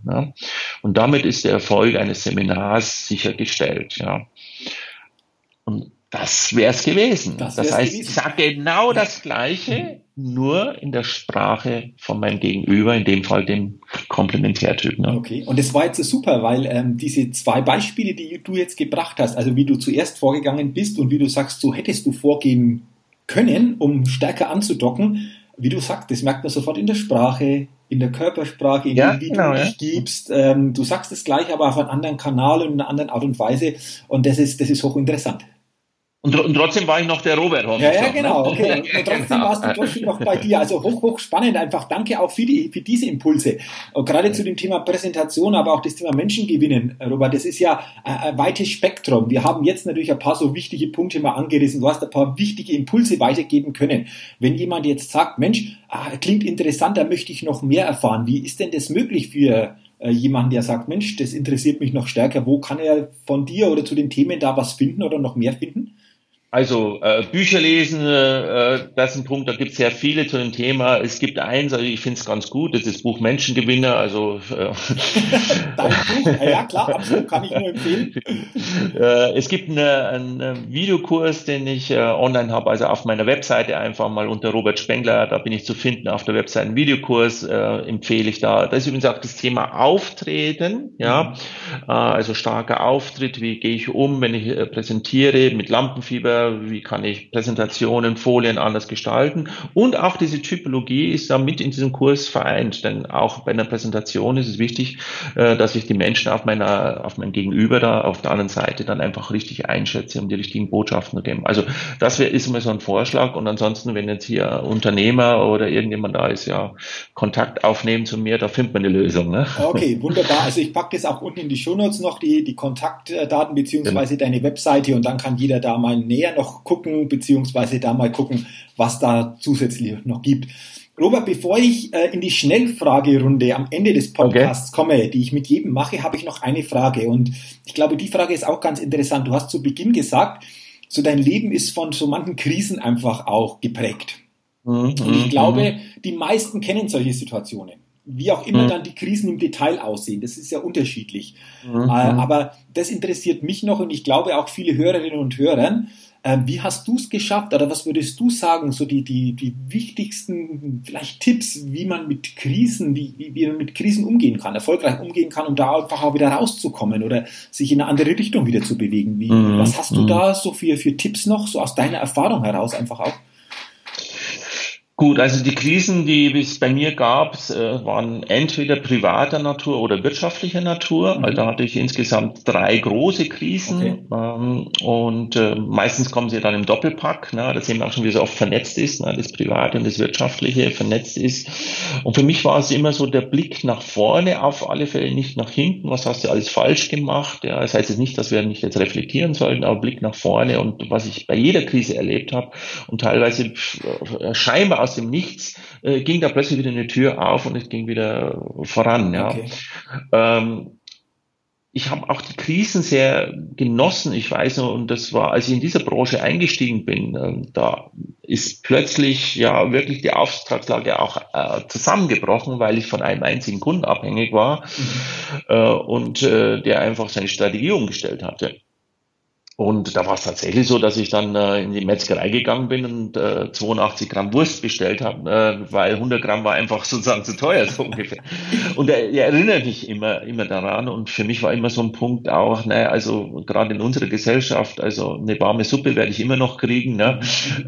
Und damit ist der Erfolg eines Seminars sichergestellt. Und das wäre es gewesen. Das, das heißt, gewesen. ich sage genau das Gleiche, nur in der Sprache von meinem Gegenüber, in dem Fall dem Komplementärtyp. Ne? Okay, und das war jetzt super, weil ähm, diese zwei Beispiele, die du jetzt gebracht hast, also wie du zuerst vorgegangen bist und wie du sagst, so hättest du vorgehen können, um stärker anzudocken, wie du sagst, das merkt man sofort in der Sprache, in der Körpersprache, in ja, dem, wie genau, du dich ja. gibst. Ähm, du sagst es gleich, aber auf einem anderen Kanal und in einer anderen Art und Weise. Und das ist, das ist hochinteressant. Und, und, trotzdem war ich noch der Robert Ja, ja, genau, ne? okay. [LAUGHS] Und trotzdem genau. warst du trotzdem noch bei dir. Also hoch, hoch spannend. Einfach danke auch für, die, für diese Impulse. Und gerade zu dem Thema Präsentation, aber auch das Thema Menschengewinnen, Robert, das ist ja ein, weites Spektrum. Wir haben jetzt natürlich ein paar so wichtige Punkte mal angerissen. Du hast ein paar wichtige Impulse weitergeben können. Wenn jemand jetzt sagt, Mensch, ah, klingt interessant, da möchte ich noch mehr erfahren. Wie ist denn das möglich für äh, jemanden, der sagt, Mensch, das interessiert mich noch stärker. Wo kann er von dir oder zu den Themen da was finden oder noch mehr finden? Also äh, Bücher lesen, äh, das ist ein Punkt, da gibt es sehr viele zu dem Thema. Es gibt eins, also ich finde es ganz gut, das ist das Buch Menschengewinner. Also äh, [LAUGHS] Buch, ja klar, absolut, kann ich nur empfehlen. [LAUGHS] äh, es gibt eine, einen Videokurs, den ich äh, online habe, also auf meiner Webseite einfach mal unter Robert Spengler, da bin ich zu finden auf der Webseite, einen Videokurs äh, empfehle ich da. Da ist übrigens auch das Thema Auftreten, ja, mhm. äh, also starker Auftritt, wie gehe ich um, wenn ich äh, präsentiere mit Lampenfieber wie kann ich Präsentationen, Folien anders gestalten. Und auch diese Typologie ist da mit in diesem Kurs vereint, denn auch bei einer Präsentation ist es wichtig, äh, dass ich die Menschen auf meiner, auf mein Gegenüber da auf der anderen Seite dann einfach richtig einschätze, um die richtigen Botschaften geben. Also das wär, ist immer so ein Vorschlag und ansonsten, wenn jetzt hier Unternehmer oder irgendjemand da ist, ja, Kontakt aufnehmen zu mir, da findet man eine Lösung. Ne? Okay, [LAUGHS] wunderbar. Also ich packe das auch unten in die Shownotes noch, die, die Kontaktdaten beziehungsweise genau. deine Webseite und dann kann jeder da mal näher noch gucken, beziehungsweise da mal gucken, was da zusätzlich noch gibt. Robert, bevor ich äh, in die Schnellfragerunde am Ende des Podcasts okay. komme, die ich mit jedem mache, habe ich noch eine Frage. Und ich glaube, die Frage ist auch ganz interessant. Du hast zu Beginn gesagt, so dein Leben ist von so manchen Krisen einfach auch geprägt. Mhm. Und ich glaube, mhm. die meisten kennen solche Situationen wie auch immer mhm. dann die Krisen im Detail aussehen. Das ist ja unterschiedlich. Mhm. Äh, aber das interessiert mich noch und ich glaube auch viele Hörerinnen und Hörer. Ähm, wie hast du es geschafft oder was würdest du sagen, so die, die, die wichtigsten vielleicht Tipps, wie man mit Krisen, wie, wie, wie man mit Krisen umgehen kann, erfolgreich umgehen kann, um da einfach auch wieder rauszukommen oder sich in eine andere Richtung wieder zu bewegen? Wie, mhm. Was hast du mhm. da so für, für Tipps noch, so aus deiner Erfahrung heraus einfach auch? Gut, also die Krisen, die es bei mir gab, äh, waren entweder privater Natur oder wirtschaftlicher Natur. Mhm. Also da hatte ich insgesamt drei große Krisen okay. ähm, und äh, meistens kommen sie dann im Doppelpack. Ne? Da sehen wir auch schon, wie es oft vernetzt ist, ne? das Private und das Wirtschaftliche vernetzt ist. Und für mich war es immer so der Blick nach vorne auf alle Fälle, nicht nach hinten. Was hast du alles falsch gemacht? Ja, das heißt jetzt nicht, dass wir nicht jetzt reflektieren sollten, aber Blick nach vorne und was ich bei jeder Krise erlebt habe und teilweise äh, scheinbar aus dem Nichts äh, ging da plötzlich wieder eine Tür auf und es ging wieder voran. Ja. Okay. Ähm, ich habe auch die Krisen sehr genossen. Ich weiß noch, und das war, als ich in dieser Branche eingestiegen bin, äh, da ist plötzlich ja wirklich die Auftragslage auch äh, zusammengebrochen, weil ich von einem einzigen Kunden abhängig war mhm. äh, und äh, der einfach seine Strategie umgestellt hatte. Und da war es tatsächlich so, dass ich dann äh, in die Metzgerei gegangen bin und äh, 82 Gramm Wurst bestellt habe, äh, weil 100 Gramm war einfach [LAUGHS] sozusagen zu teuer, so ungefähr. Und er, er erinnert mich immer, immer daran. Und für mich war immer so ein Punkt auch, naja, also gerade in unserer Gesellschaft, also eine warme Suppe werde ich immer noch kriegen. Ne?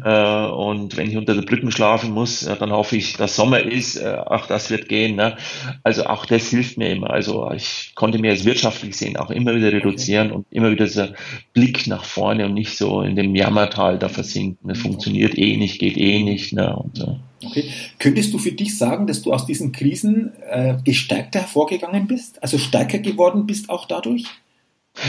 Äh, und wenn ich unter der Brücken schlafen muss, ja, dann hoffe ich, dass Sommer ist. Äh, auch das wird gehen. Ne? Also auch das hilft mir immer. Also ich konnte mir als wirtschaftlich sehen auch immer wieder reduzieren und immer wieder dieser Blick Nach vorne und nicht so in dem Jammertal da versinken. Es funktioniert eh nicht, geht eh nicht. Ne? Und, äh. Okay. Könntest du für dich sagen, dass du aus diesen Krisen äh, gestärkter hervorgegangen bist? Also stärker geworden bist auch dadurch?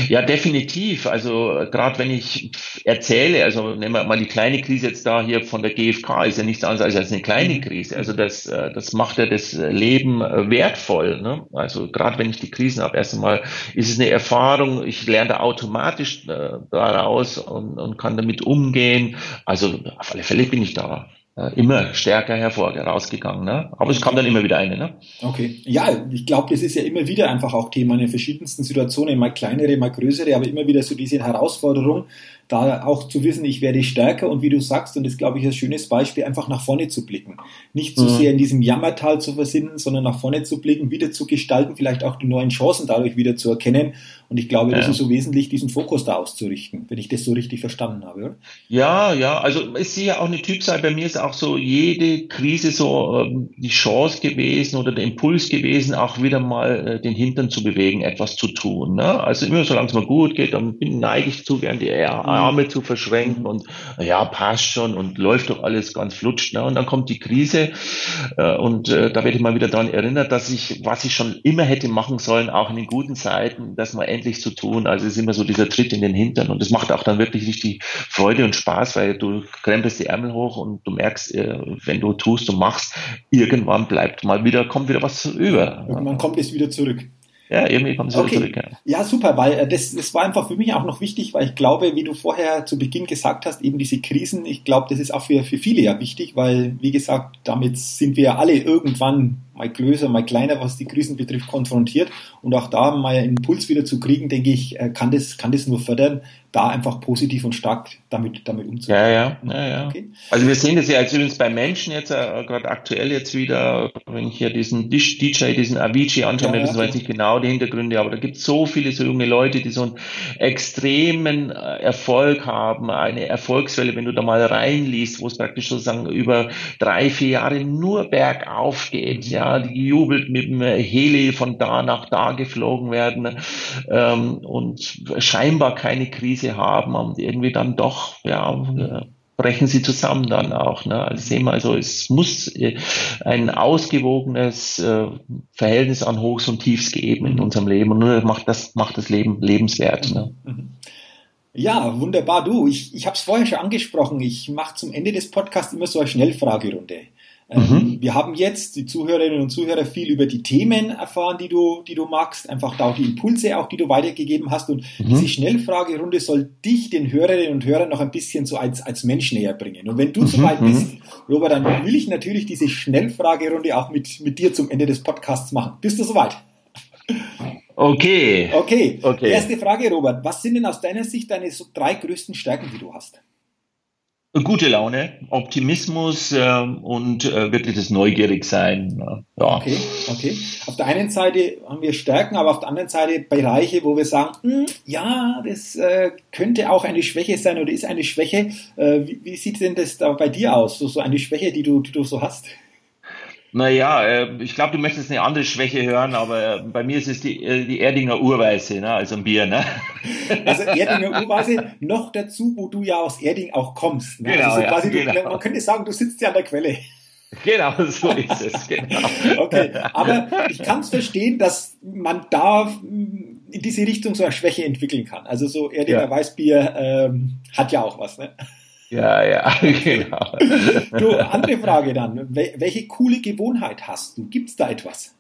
Ja, definitiv. Also gerade wenn ich erzähle, also nehmen wir mal die kleine Krise jetzt da hier von der GfK, ist ja nichts anderes als eine kleine mhm. Krise. Also das, äh, das macht ja das Leben äh, wertvoll. Ne? Also gerade wenn ich die Krisen habe, erst einmal ist es eine Erfahrung, ich lerne da automatisch äh, daraus und, und kann damit umgehen. Also auf alle Fälle bin ich da äh, immer stärker hervor herausgegangen. Ne? Aber es kam dann immer wieder eine. Ne? Okay. Ja, ich glaube, das ist ja immer wieder einfach auch Thema in den verschiedensten Situationen, mal kleinere, mal größere, aber immer wieder so diese Herausforderung, da auch zu wissen, ich werde stärker und wie du sagst, und das glaube ich ein schönes Beispiel, einfach nach vorne zu blicken. Nicht zu so mhm. sehr in diesem Jammertal zu versinnen, sondern nach vorne zu blicken, wieder zu gestalten, vielleicht auch die neuen Chancen dadurch wieder zu erkennen. Und ich glaube, ja. das ist so wesentlich, diesen Fokus da auszurichten, wenn ich das so richtig verstanden habe, oder? Ja, ja, also es ist ja auch eine Typsache. Bei mir ist auch so jede Krise so ähm, die Chance gewesen oder der Impuls gewesen, auch wieder mal äh, den Hintern zu bewegen, etwas zu tun. Ne? Also immer solange es mal gut geht, dann neige ich zu, während die eher Arme zu verschränken und ja, passt schon und läuft doch alles ganz flutscht. Ne? Und dann kommt die Krise äh, und äh, da werde ich mal wieder daran erinnert, dass ich, was ich schon immer hätte machen sollen, auch in den guten Zeiten, das mal endlich zu tun. Also es ist immer so dieser Tritt in den Hintern und es macht auch dann wirklich richtig Freude und Spaß, weil du krempelst die Ärmel hoch und du merkst, äh, wenn du tust und machst, irgendwann bleibt mal wieder, kommt wieder was über. Irgendwann kommt es wieder zurück. Ja, irgendwie kommen sie okay. zurück. Ja. ja, super, weil äh, das, das war einfach für mich auch noch wichtig, weil ich glaube, wie du vorher zu Beginn gesagt hast, eben diese Krisen, ich glaube, das ist auch für, für viele ja wichtig, weil, wie gesagt, damit sind wir ja alle irgendwann mal größer, mal kleiner, was die Krisen betrifft, konfrontiert. Und auch da mal einen Impuls wieder zu kriegen, denke ich, äh, kann das, kann das nur fördern, da einfach positiv und stark damit, damit umzugehen. Ja, ja, ja, ja. Okay. Also wir sehen das ja als übrigens bei Menschen jetzt, äh, gerade aktuell jetzt wieder, wenn ich hier diesen DJ, diesen Avicii anschaue, ja, wir wissen zwar jetzt nicht genau die Hintergründe, aber da gibt es so viele so junge Leute, die so einen extremen äh, Erfolg haben, eine Erfolgswelle, wenn du da mal reinliest, wo es praktisch sozusagen über drei, vier Jahre nur bergauf geht, ja, die jubelt mit dem Heli von da nach da geflogen werden ähm, und scheinbar keine Krise haben und irgendwie dann doch, ja, brechen sie zusammen dann auch. Ne? Also sehen wir, also es muss äh, ein ausgewogenes äh, Verhältnis an Hochs und Tiefs geben in unserem Leben und nur macht das macht das Leben lebenswert. Ne? Ja, wunderbar. Du, ich, ich habe es vorher schon angesprochen. Ich mache zum Ende des Podcasts immer so eine Schnellfragerunde. Ähm, mhm. Wir haben jetzt die Zuhörerinnen und Zuhörer viel über die Themen erfahren, die du, die du magst, einfach da auch die Impulse auch, die du weitergegeben hast. Und mhm. diese Schnellfragerunde soll dich, den Hörerinnen und Hörern, noch ein bisschen so als, als Mensch näher bringen. Und wenn du mhm. soweit bist, mhm. Robert, dann will ich natürlich diese Schnellfragerunde auch mit, mit dir zum Ende des Podcasts machen. Bist du soweit? Okay. Okay. okay. Erste Frage, Robert. Was sind denn aus deiner Sicht deine so drei größten Stärken, die du hast? Gute Laune, Optimismus äh, und äh, wirklich das Neugierigsein. Ja. Okay, okay. Auf der einen Seite haben wir Stärken, aber auf der anderen Seite Bereiche, wo wir sagen, hm, ja, das äh, könnte auch eine Schwäche sein oder ist eine Schwäche. Äh, wie, wie, sieht denn das da bei dir aus? So, so eine Schwäche, die du, die du so hast? Naja, äh, ich glaube, du möchtest eine andere Schwäche hören, aber äh, bei mir ist es die, äh, die Erdinger Urweise, ne? also ein Bier. Ne? [LAUGHS] Also Erdinger Urweise noch dazu, wo du ja aus Erding auch kommst. Ne? Genau, also so ja, genau. Du, man könnte sagen, du sitzt ja an der Quelle. Genau, so ist es. Genau. [LAUGHS] okay, aber ich kann es verstehen, dass man da in diese Richtung so eine Schwäche entwickeln kann. Also so Erdinger ja. Weißbier ähm, hat ja auch was. Ne? Ja, ja, [LAUGHS] genau. Du, andere Frage dann. Welche coole Gewohnheit hast du? Gibt es da etwas?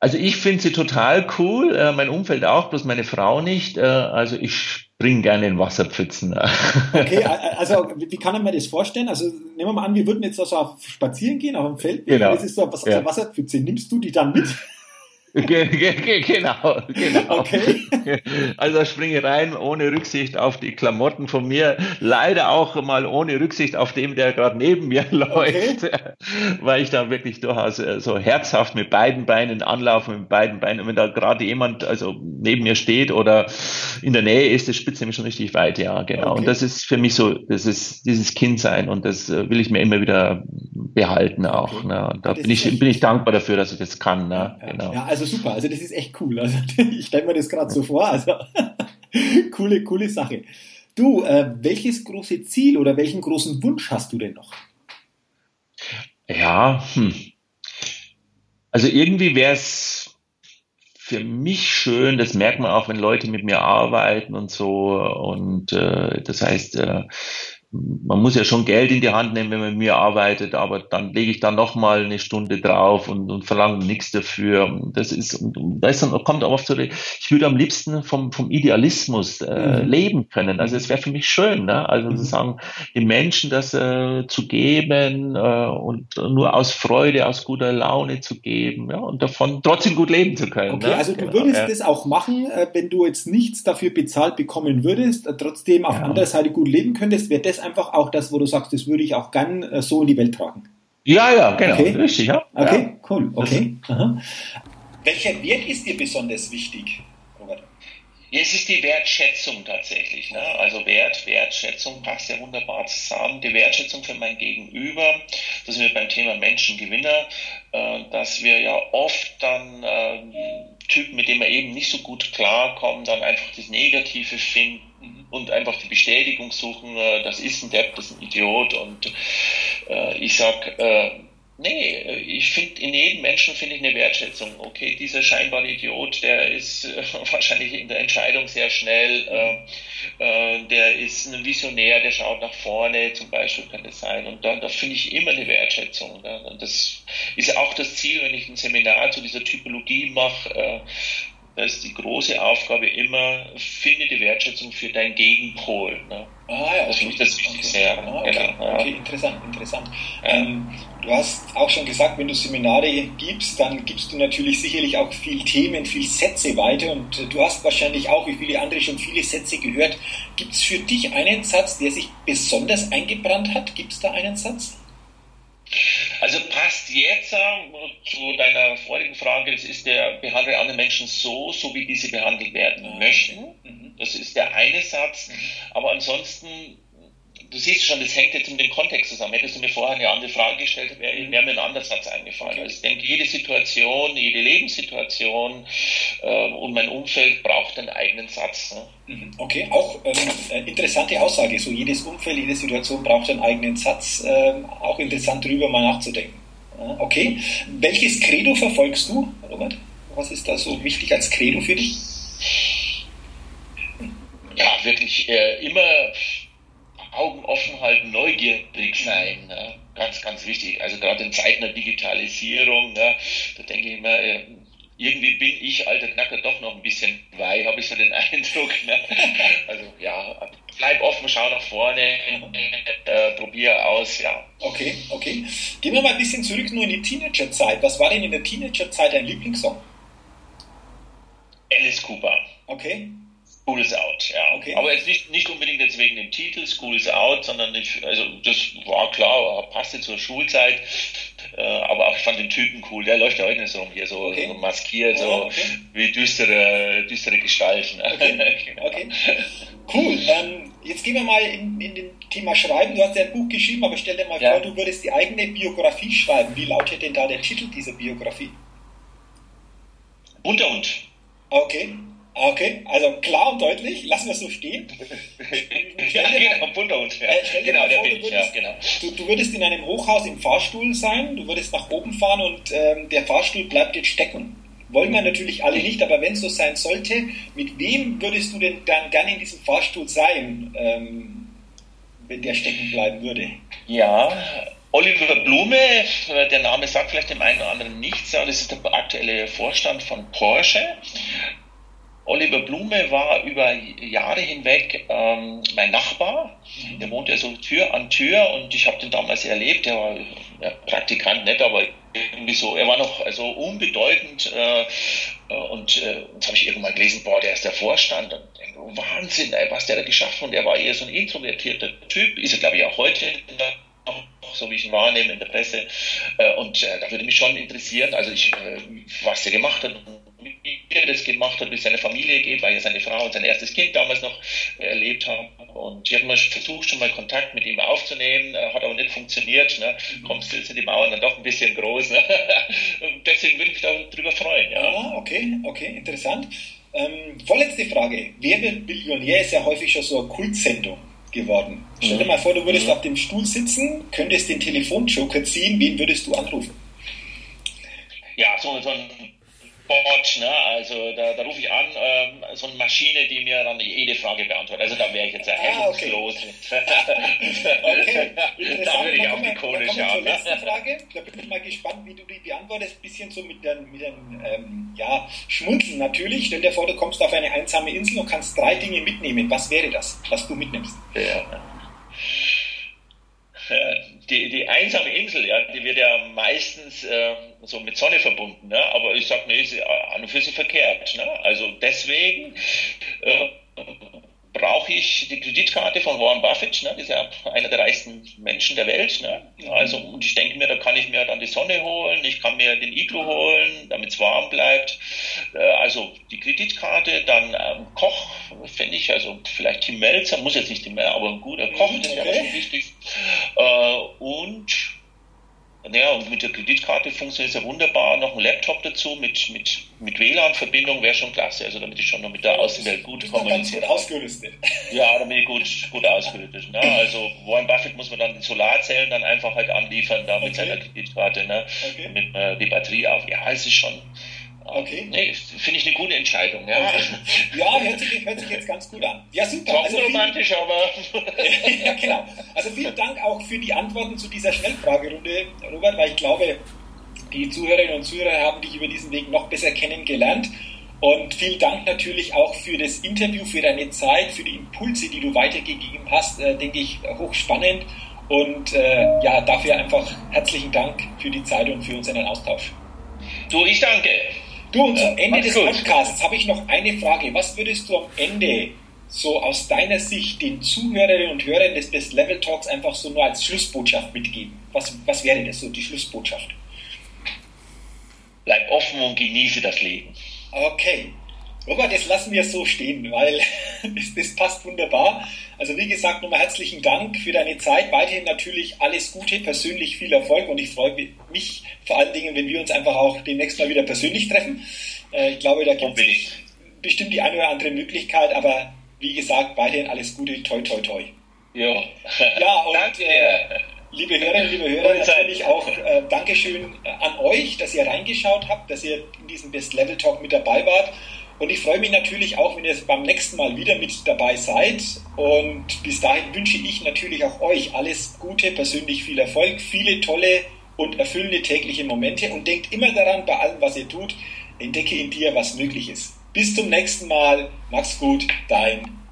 Also ich finde sie total cool, äh, mein Umfeld auch, bloß meine Frau nicht. Äh, also ich springe gerne in Wasserpfützen. [LAUGHS] okay, also wie kann man mir das vorstellen? Also nehmen wir mal an, wir würden jetzt also auf spazieren gehen auf dem Feld. Genau. Das ist so eine ja. Wasserpfütze. Nimmst du die dann mit? Genau, genau. Okay. [LAUGHS] Also springe rein ohne Rücksicht auf die Klamotten von mir, leider auch mal ohne Rücksicht auf dem, der gerade neben mir [LAUGHS] läuft, okay. weil ich da wirklich durchaus äh, so herzhaft mit beiden Beinen anlaufe, mit beiden Beinen. wenn da gerade jemand also neben mir steht oder in der Nähe ist, das spitzt nämlich schon richtig weit, ja, genau. Okay. Und das ist für mich so, das ist dieses Kindsein und das äh, will ich mir immer wieder behalten auch. Okay. Ne? Und da bin ich, bin ich dankbar dafür, dass ich das kann. Ne? Ja, genau. ja, also super. Also das ist echt cool. Also [LAUGHS] ich stelle mir das gerade so vor. Also [LAUGHS] coole, coole Sache. Du, äh, welches große Ziel oder welchen großen Wunsch hast du denn noch? Ja, hm. also irgendwie wäre es für mich schön, das merkt man auch, wenn Leute mit mir arbeiten und so. Und äh, das heißt, äh, man muss ja schon Geld in die Hand nehmen, wenn man mit mir arbeitet, aber dann lege ich da nochmal eine Stunde drauf und, und verlange nichts dafür. Das ist, und, und da ist dann, kommt auch oft so, ich würde am liebsten vom, vom Idealismus äh, mhm. leben können. Also es wäre für mich schön, ne? also mhm. sozusagen den Menschen das äh, zu geben äh, und nur aus Freude, aus guter Laune zu geben ja? und davon trotzdem gut leben zu können. Okay, ne? also du genau, würdest ja. das auch machen, äh, wenn du jetzt nichts dafür bezahlt bekommen würdest, äh, trotzdem auf ja. anderer Seite gut leben könntest, wäre das einfach auch das, wo du sagst, das würde ich auch gern äh, so in die Welt tragen. Ja, ja, genau, okay. richtig, ja. Okay, ja. cool, okay. Welcher Wert ist dir besonders wichtig, Robert? Es ist die Wertschätzung tatsächlich. Ne? Also Wert, Wertschätzung passt ja wunderbar zusammen. Die Wertschätzung für mein Gegenüber, das sind wir beim Thema Menschengewinner, äh, dass wir ja oft dann äh, Typen, mit denen wir eben nicht so gut klarkommen, dann einfach das Negative finden und einfach die Bestätigung suchen, äh, das ist ein Depp, das ist ein Idiot. Und äh, ich sag, äh, nee, ich finde in jedem Menschen finde ich eine Wertschätzung. Okay, dieser scheinbare Idiot, der ist äh, [LAUGHS] wahrscheinlich in der Entscheidung sehr schnell, äh, äh, der ist ein Visionär, der schaut nach vorne, zum Beispiel kann das sein. Und dann, da finde ich immer eine Wertschätzung. Ne? Und das ist auch das Ziel, wenn ich ein Seminar zu dieser Typologie mache, da ist die große Aufgabe immer, finde die Wertschätzung für dein Gegenpol. Ne? Ah, ja, das okay. ist das Wichtigste. Okay. Ah, okay. Genau, okay, interessant, interessant. Ähm, du hast auch schon gesagt, wenn du Seminare gibst, dann gibst du natürlich sicherlich auch viel Themen, viel Sätze weiter und äh, du hast wahrscheinlich auch, wie viele andere, schon viele Sätze gehört. Gibt es für dich einen Satz, der sich besonders eingebrannt hat? Gibt es da einen Satz? Also passt jetzt zu deiner vorigen Frage, es ist der behandle andere Menschen so, so wie diese behandelt werden möchten. Mhm. Das ist der eine Satz. Mhm. Aber ansonsten du siehst schon, das hängt jetzt mit dem Kontext zusammen. Hättest du mir vorher eine andere Frage gestellt, wäre wär mir ein anderer Satz eingefallen. Also ich denke, jede Situation, jede Lebenssituation und mein Umfeld braucht einen eigenen Satz. Ne? Mhm. Okay, auch ähm, interessante Aussage. So jedes Umfeld, jede Situation braucht einen eigenen Satz. Ähm, auch interessant darüber mal nachzudenken. Okay, welches Credo verfolgst du, Robert? Was ist da so wichtig als Credo für dich? Ja, wirklich äh, immer Augen offen halten, neugierig sein. Ne? Ganz, ganz wichtig. Also gerade in Zeiten der Digitalisierung, ne? da denke ich immer, äh, irgendwie bin ich, alter Knacker, doch noch ein bisschen weih, habe ich so den [LAUGHS] Eindruck. Ne? Also ja, bleib offen, schau nach vorne, äh, probier aus, ja. Okay, okay. Gehen wir mal ein bisschen zurück nur in die Teenagerzeit. Was war denn in der Teenagerzeit dein Lieblingssong? Alice Cooper. Okay. School is out, ja. Okay. Aber jetzt nicht, nicht unbedingt jetzt wegen dem Titel School is out, sondern nicht, also das war klar, passte zur Schulzeit, äh, aber auch ich fand den Typen cool, der läuft ja heute so rum hier, so, okay. so maskiert, so oh, okay. wie düstere, düstere Gestalten. [LAUGHS] Okay. genau. okay. Cool. Ähm, jetzt gehen wir mal in, in den Thema Schreiben. Du hast ja ein Buch geschrieben, aber stell dir mal ja. vor, du würdest die eigene Biografie schreiben. Wie lautet denn da der Titel dieser Biografie? Unterhund. Okay. Okay, also klar und deutlich, lassen wir es so stehen. ja, genau, Bunderhund, ja. Äh, genau, der bin ich, ja, genau. Du, du, würdest in einem Hochhaus im Fahrstuhl sein, du würdest nach oben fahren und ähm, der Fahrstuhl bleibt jetzt stecken. Wollen wir natürlich alle nicht, aber wenn es so sein sollte, mit wem würdest du denn dann gerne in diesem Fahrstuhl sein, ähm, wenn der stecken bleiben würde? Ja, Oliver Blume, der Name sagt vielleicht dem einen oder anderen nichts, das ist der aktuelle Vorstand von Porsche. Oliver Blume war über Jahre hinweg ähm, mein Nachbar. Mhm. Der wohnte so Tür an Tür und ich habe den damals erlebt. Der war ja, Praktikant nicht, aber irgendwie so, er war noch also unbedeutend äh, äh und äh, jetzt habe ich irgendwann gelesen, boah, der ist der Vorstand und denke, oh, Wahnsinn, ey, was der da geschafft hat. Und er war eher so ein introvertierter Typ, ist er glaube ich auch heute so wie ich ihn wahrnehme in der Presse. Äh, und äh, da würde mich schon interessieren, also ich, äh, was er gemacht hat wie er das gemacht hat, wie seine Familie geht, weil er seine Frau und sein erstes Kind damals noch erlebt haben. Und ich habe mal versucht, schon mal Kontakt mit ihm aufzunehmen, hat aber nicht funktioniert. Ne? Kommst du, sind die Mauern dann doch ein bisschen groß. Ne? [LAUGHS] deswegen würde ich mich darüber freuen. Ja. Ah, okay, okay, interessant. Ähm, vorletzte Frage. Wer wird Millionär ist ja häufig schon so eine Kultsendung geworden. Stell dir mhm. mal vor, du würdest mhm. auf dem Stuhl sitzen, könntest den Telefonjoker ziehen, wen würdest du anrufen? Ja, so, so ein Bot, ne? also da, da rufe ich an, ähm, so eine Maschine, die mir dann jede Frage beantwortet. Also da wäre ich jetzt ja hemmungslos. Ah, okay. [LAUGHS] okay. [LAUGHS] da würde ich auf die Kohle schauen. Letzte Frage, [LAUGHS] da bin ich mal gespannt, wie du die beantwortest. Bisschen so mit den, mit den ähm, ja, Schmunzeln natürlich. Stell dir vor, du kommst auf eine einsame Insel und kannst drei Dinge mitnehmen. Was wäre das, was du mitnimmst? Ja die, die einsame Insel, ja, die wird ja meistens äh, so mit Sonne verbunden, ne? aber ich sag, nee, ist an und für sich verkehrt. Ne? Also deswegen äh, brauche ich die Kreditkarte von Warren Buffett, ne? das ist ja einer der reichsten Menschen der Welt. Ne? Also, und ich denke mir, da kann ich mir dann die Sonne holen, ich kann mir den Iglu holen, damit es warm bleibt. Äh, also die Kreditkarte, dann ähm, Koch, fände ich, also vielleicht Tim Melzer, muss jetzt nicht Tim Melzer, aber ein guter Koch, das wäre schon wichtig. Äh, und naja, und mit der Kreditkarte funktioniert es ja wunderbar. Noch ein Laptop dazu mit, mit, mit WLAN-Verbindung wäre schon klasse. Also damit ich schon noch mit der Außenwelt gut kommuniziere. Gut ausgerüstet. [LAUGHS] Ja, da bin ich gut, gut ausgerüstet. Ne? Also Warren Buffett muss man dann die Solarzellen dann einfach halt anliefern, da mit okay. seiner Kreditkarte, ne? Okay. damit man die Batterie auf. Ja, es ist schon, Okay. Nee, finde ich eine gute Entscheidung. Ja, [LAUGHS] ja hört, sich, hört sich jetzt ganz gut an. Ja, super. Also romantisch, aber. [LAUGHS] ja, genau. Also vielen Dank auch für die Antworten zu dieser Schnellfragerunde, Robert, weil ich glaube, die Zuhörerinnen und Zuhörer haben dich über diesen Weg noch besser kennengelernt. Und vielen Dank natürlich auch für das Interview, für deine Zeit, für die Impulse, die du weitergegeben hast, äh, denke ich, hochspannend. Und äh, ja, dafür einfach herzlichen Dank für die Zeit und für unseren Austausch. Du, ich danke. Du, und zum Ende des Podcasts habe ich noch eine Frage. Was würdest du am Ende so aus deiner Sicht den Zuhörerinnen und Hörern des Best Level Talks einfach so nur als Schlussbotschaft mitgeben? Was, was wäre das so, die Schlussbotschaft? Bleib offen und genieße das Leben. Okay. Robert, das lassen wir so stehen, weil [LAUGHS] das, das, passt wunderbar. Also wie gesagt, nochmal herzlichen Dank für deine Zeit. Weiterhin natürlich alles Gute, persönlich viel Erfolg und ich freue mich vor allen Dingen, wenn wir uns einfach auch demnächst mal wieder persönlich treffen. Äh, ich glaube, da gibt es bestimmt die eine oder andere Möglichkeit, aber wie gesagt, weiterhin alles Gute, toi toi toi. Jo. Ja, [LAUGHS] und äh, liebe Hörerinnen, liebe Hörer, natürlich auch äh, Dankeschön an euch, dass ihr reingeschaut habt, dass ihr in diesem Best Level Talk mit dabei wart. Und ich freue mich natürlich auch, wenn ihr beim nächsten Mal wieder mit dabei seid. Und bis dahin wünsche ich natürlich auch euch alles Gute, persönlich viel Erfolg, viele tolle und erfüllende tägliche Momente. Und denkt immer daran, bei allem, was ihr tut, entdecke in dir, was möglich ist. Bis zum nächsten Mal. Mach's gut, dein